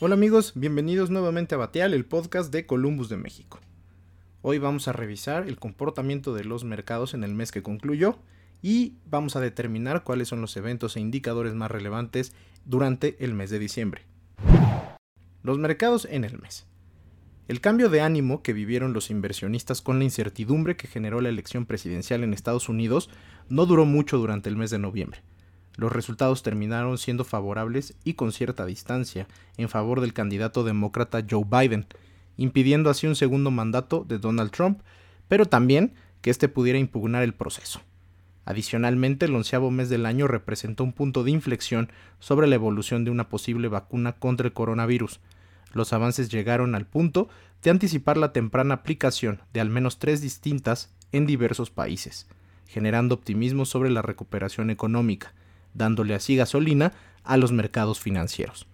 Hola amigos, bienvenidos nuevamente a Bateal, el podcast de Columbus de México. Hoy vamos a revisar el comportamiento de los mercados en el mes que concluyó y vamos a determinar cuáles son los eventos e indicadores más relevantes durante el mes de diciembre. Los mercados en el mes. El cambio de ánimo que vivieron los inversionistas con la incertidumbre que generó la elección presidencial en Estados Unidos no duró mucho durante el mes de noviembre. Los resultados terminaron siendo favorables y con cierta distancia en favor del candidato demócrata Joe Biden, impidiendo así un segundo mandato de Donald Trump, pero también que éste pudiera impugnar el proceso. Adicionalmente, el onceavo mes del año representó un punto de inflexión sobre la evolución de una posible vacuna contra el coronavirus. Los avances llegaron al punto de anticipar la temprana aplicación de al menos tres distintas en diversos países, generando optimismo sobre la recuperación económica, dándole así gasolina a los mercados financieros.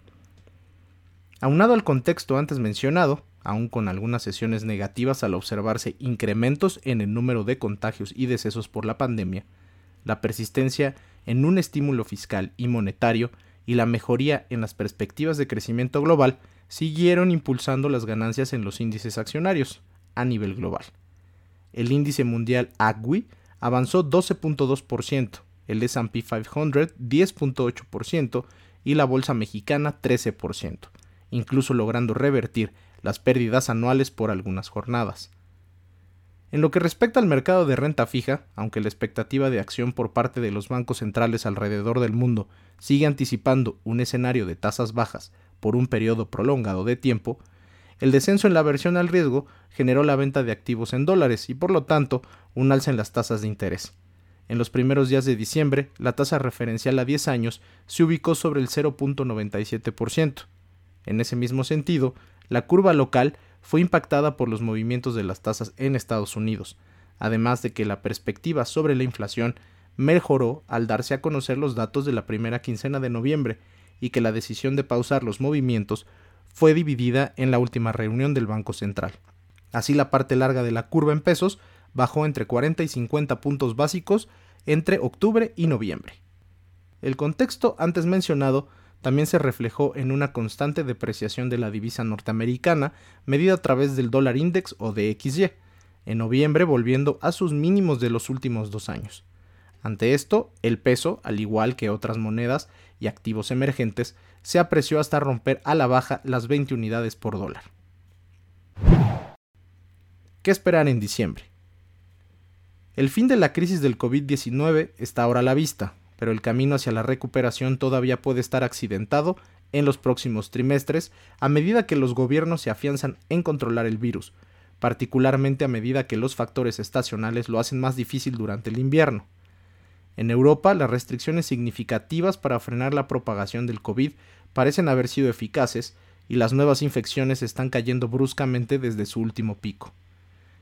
Aunado al contexto antes mencionado, aun con algunas sesiones negativas al observarse incrementos en el número de contagios y decesos por la pandemia, la persistencia en un estímulo fiscal y monetario y la mejoría en las perspectivas de crecimiento global siguieron impulsando las ganancias en los índices accionarios a nivel global. El índice mundial AGWI avanzó 12.2%, el S&P 500 10.8% y la bolsa mexicana 13%, incluso logrando revertir las pérdidas anuales por algunas jornadas. En lo que respecta al mercado de renta fija, aunque la expectativa de acción por parte de los bancos centrales alrededor del mundo sigue anticipando un escenario de tasas bajas por un periodo prolongado de tiempo, el descenso en la aversión al riesgo generó la venta de activos en dólares y por lo tanto un alza en las tasas de interés. En los primeros días de diciembre, la tasa referencial a 10 años se ubicó sobre el 0.97%. En ese mismo sentido, la curva local fue impactada por los movimientos de las tasas en Estados Unidos, además de que la perspectiva sobre la inflación mejoró al darse a conocer los datos de la primera quincena de noviembre y que la decisión de pausar los movimientos fue dividida en la última reunión del Banco Central. Así la parte larga de la curva en pesos bajó entre 40 y 50 puntos básicos entre octubre y noviembre. El contexto antes mencionado también se reflejó en una constante depreciación de la divisa norteamericana medida a través del dólar index o DXY, en noviembre volviendo a sus mínimos de los últimos dos años. Ante esto, el peso, al igual que otras monedas y activos emergentes, se apreció hasta romper a la baja las 20 unidades por dólar. ¿Qué esperar en diciembre? El fin de la crisis del COVID-19 está ahora a la vista, pero el camino hacia la recuperación todavía puede estar accidentado en los próximos trimestres a medida que los gobiernos se afianzan en controlar el virus, particularmente a medida que los factores estacionales lo hacen más difícil durante el invierno. En Europa, las restricciones significativas para frenar la propagación del COVID parecen haber sido eficaces y las nuevas infecciones están cayendo bruscamente desde su último pico.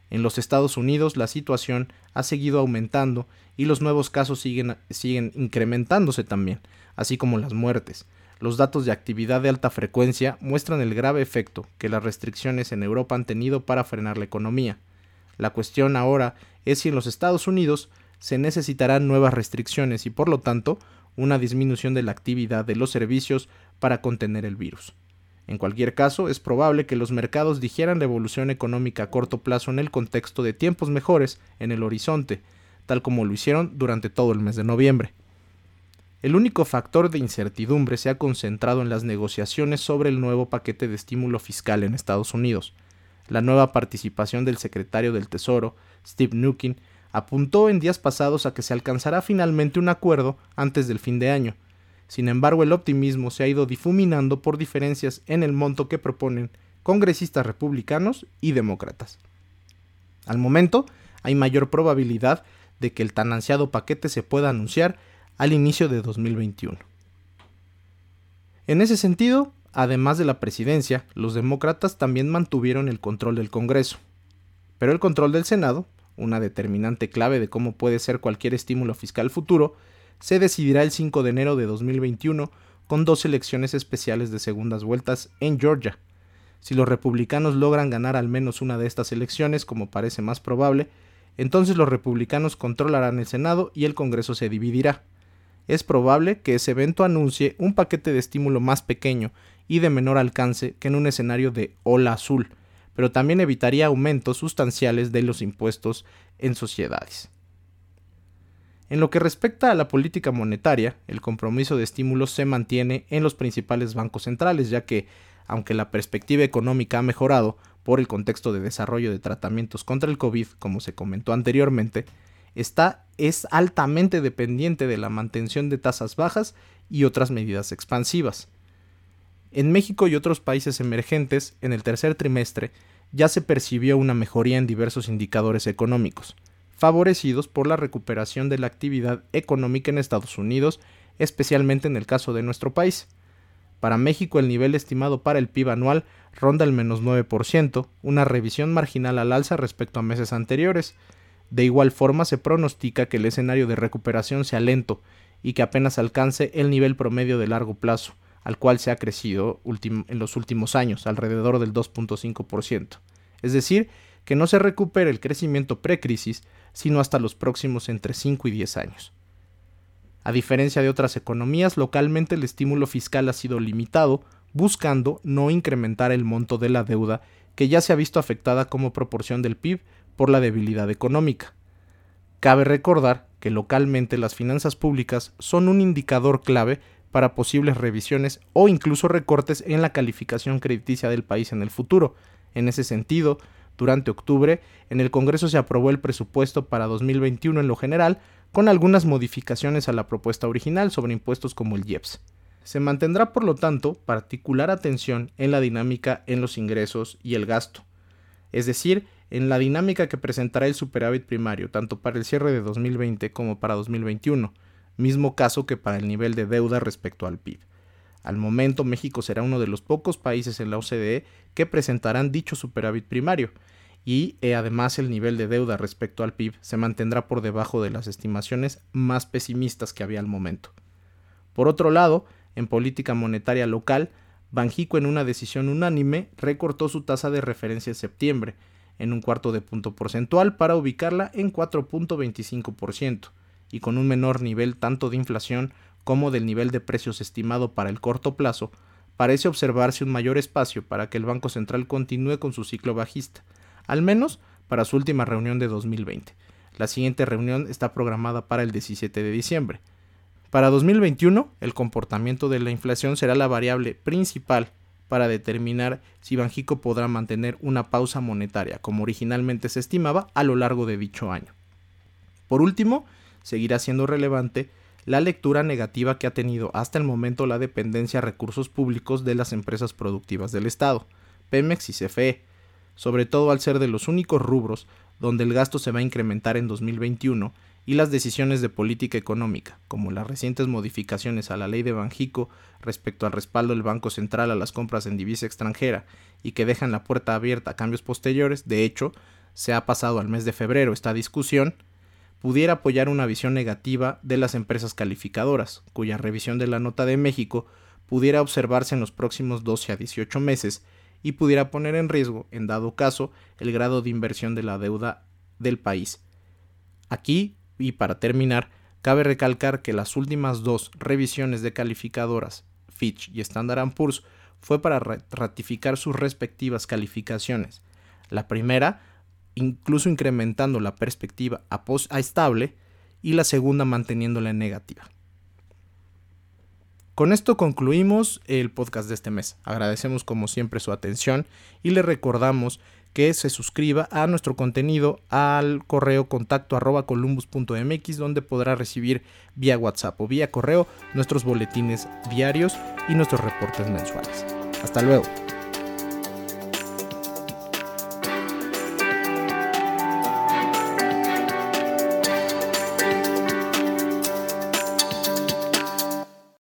En los Estados Unidos la situación ha seguido aumentando y los nuevos casos siguen, siguen incrementándose también, así como las muertes. Los datos de actividad de alta frecuencia muestran el grave efecto que las restricciones en Europa han tenido para frenar la economía. La cuestión ahora es si en los Estados Unidos se necesitarán nuevas restricciones y por lo tanto una disminución de la actividad de los servicios para contener el virus. En cualquier caso, es probable que los mercados digieran la evolución económica a corto plazo en el contexto de tiempos mejores en el horizonte, tal como lo hicieron durante todo el mes de noviembre. El único factor de incertidumbre se ha concentrado en las negociaciones sobre el nuevo paquete de estímulo fiscal en Estados Unidos. La nueva participación del secretario del Tesoro, Steve Nukin, apuntó en días pasados a que se alcanzará finalmente un acuerdo antes del fin de año, sin embargo, el optimismo se ha ido difuminando por diferencias en el monto que proponen congresistas republicanos y demócratas. Al momento, hay mayor probabilidad de que el tan ansiado paquete se pueda anunciar al inicio de 2021. En ese sentido, además de la presidencia, los demócratas también mantuvieron el control del Congreso. Pero el control del Senado, una determinante clave de cómo puede ser cualquier estímulo fiscal futuro, se decidirá el 5 de enero de 2021 con dos elecciones especiales de segundas vueltas en Georgia. Si los republicanos logran ganar al menos una de estas elecciones, como parece más probable, entonces los republicanos controlarán el Senado y el Congreso se dividirá. es probable que ese evento anuncie un paquete de estímulo más pequeño y de menor alcance que en un escenario de ola azul, pero también evitaría aumentos sustanciales de los impuestos en sociedades. En lo que respecta a la política monetaria, el compromiso de estímulos se mantiene en los principales bancos centrales, ya que, aunque la perspectiva económica ha mejorado por el contexto de desarrollo de tratamientos contra el COVID, como se comentó anteriormente, está, es altamente dependiente de la mantención de tasas bajas y otras medidas expansivas. En México y otros países emergentes, en el tercer trimestre, ya se percibió una mejoría en diversos indicadores económicos, favorecidos por la recuperación de la actividad económica en Estados Unidos, especialmente en el caso de nuestro país. Para México el nivel estimado para el PIB anual ronda el menos 9%, una revisión marginal al alza respecto a meses anteriores. De igual forma se pronostica que el escenario de recuperación sea lento y que apenas alcance el nivel promedio de largo plazo, al cual se ha crecido en los últimos años, alrededor del 2.5%. Es decir, que no se recupere el crecimiento precrisis, sino hasta los próximos entre 5 y 10 años. A diferencia de otras economías, localmente el estímulo fiscal ha sido limitado, buscando no incrementar el monto de la deuda que ya se ha visto afectada como proporción del PIB por la debilidad económica. Cabe recordar que localmente las finanzas públicas son un indicador clave para posibles revisiones o incluso recortes en la calificación crediticia del país en el futuro. En ese sentido, durante octubre, en el Congreso se aprobó el presupuesto para 2021 en lo general, con algunas modificaciones a la propuesta original sobre impuestos como el IEPS. Se mantendrá, por lo tanto, particular atención en la dinámica en los ingresos y el gasto, es decir, en la dinámica que presentará el superávit primario, tanto para el cierre de 2020 como para 2021, mismo caso que para el nivel de deuda respecto al PIB. Al momento, México será uno de los pocos países en la OCDE que presentarán dicho superávit primario, y eh, además el nivel de deuda respecto al PIB se mantendrá por debajo de las estimaciones más pesimistas que había al momento. Por otro lado, en política monetaria local, Banjico en una decisión unánime recortó su tasa de referencia en septiembre en un cuarto de punto porcentual para ubicarla en 4.25% y con un menor nivel tanto de inflación como del nivel de precios estimado para el corto plazo, parece observarse un mayor espacio para que el Banco Central continúe con su ciclo bajista, al menos para su última reunión de 2020. La siguiente reunión está programada para el 17 de diciembre. Para 2021, el comportamiento de la inflación será la variable principal para determinar si Banjico podrá mantener una pausa monetaria, como originalmente se estimaba, a lo largo de dicho año. Por último, seguirá siendo relevante la lectura negativa que ha tenido hasta el momento la dependencia a recursos públicos de las empresas productivas del Estado, Pemex y CFE, sobre todo al ser de los únicos rubros donde el gasto se va a incrementar en 2021 y las decisiones de política económica, como las recientes modificaciones a la ley de Banjico respecto al respaldo del Banco Central a las compras en divisa extranjera y que dejan la puerta abierta a cambios posteriores, de hecho, se ha pasado al mes de febrero esta discusión, pudiera apoyar una visión negativa de las empresas calificadoras, cuya revisión de la nota de México pudiera observarse en los próximos 12 a 18 meses y pudiera poner en riesgo, en dado caso, el grado de inversión de la deuda del país. Aquí, y para terminar, cabe recalcar que las últimas dos revisiones de calificadoras, Fitch y Standard Poor's, fue para ratificar sus respectivas calificaciones. La primera incluso incrementando la perspectiva a, a estable y la segunda manteniéndola en negativa. Con esto concluimos el podcast de este mes. Agradecemos como siempre su atención y le recordamos que se suscriba a nuestro contenido al correo contacto arroba columbus.mx donde podrá recibir vía WhatsApp o vía correo nuestros boletines diarios y nuestros reportes mensuales. Hasta luego.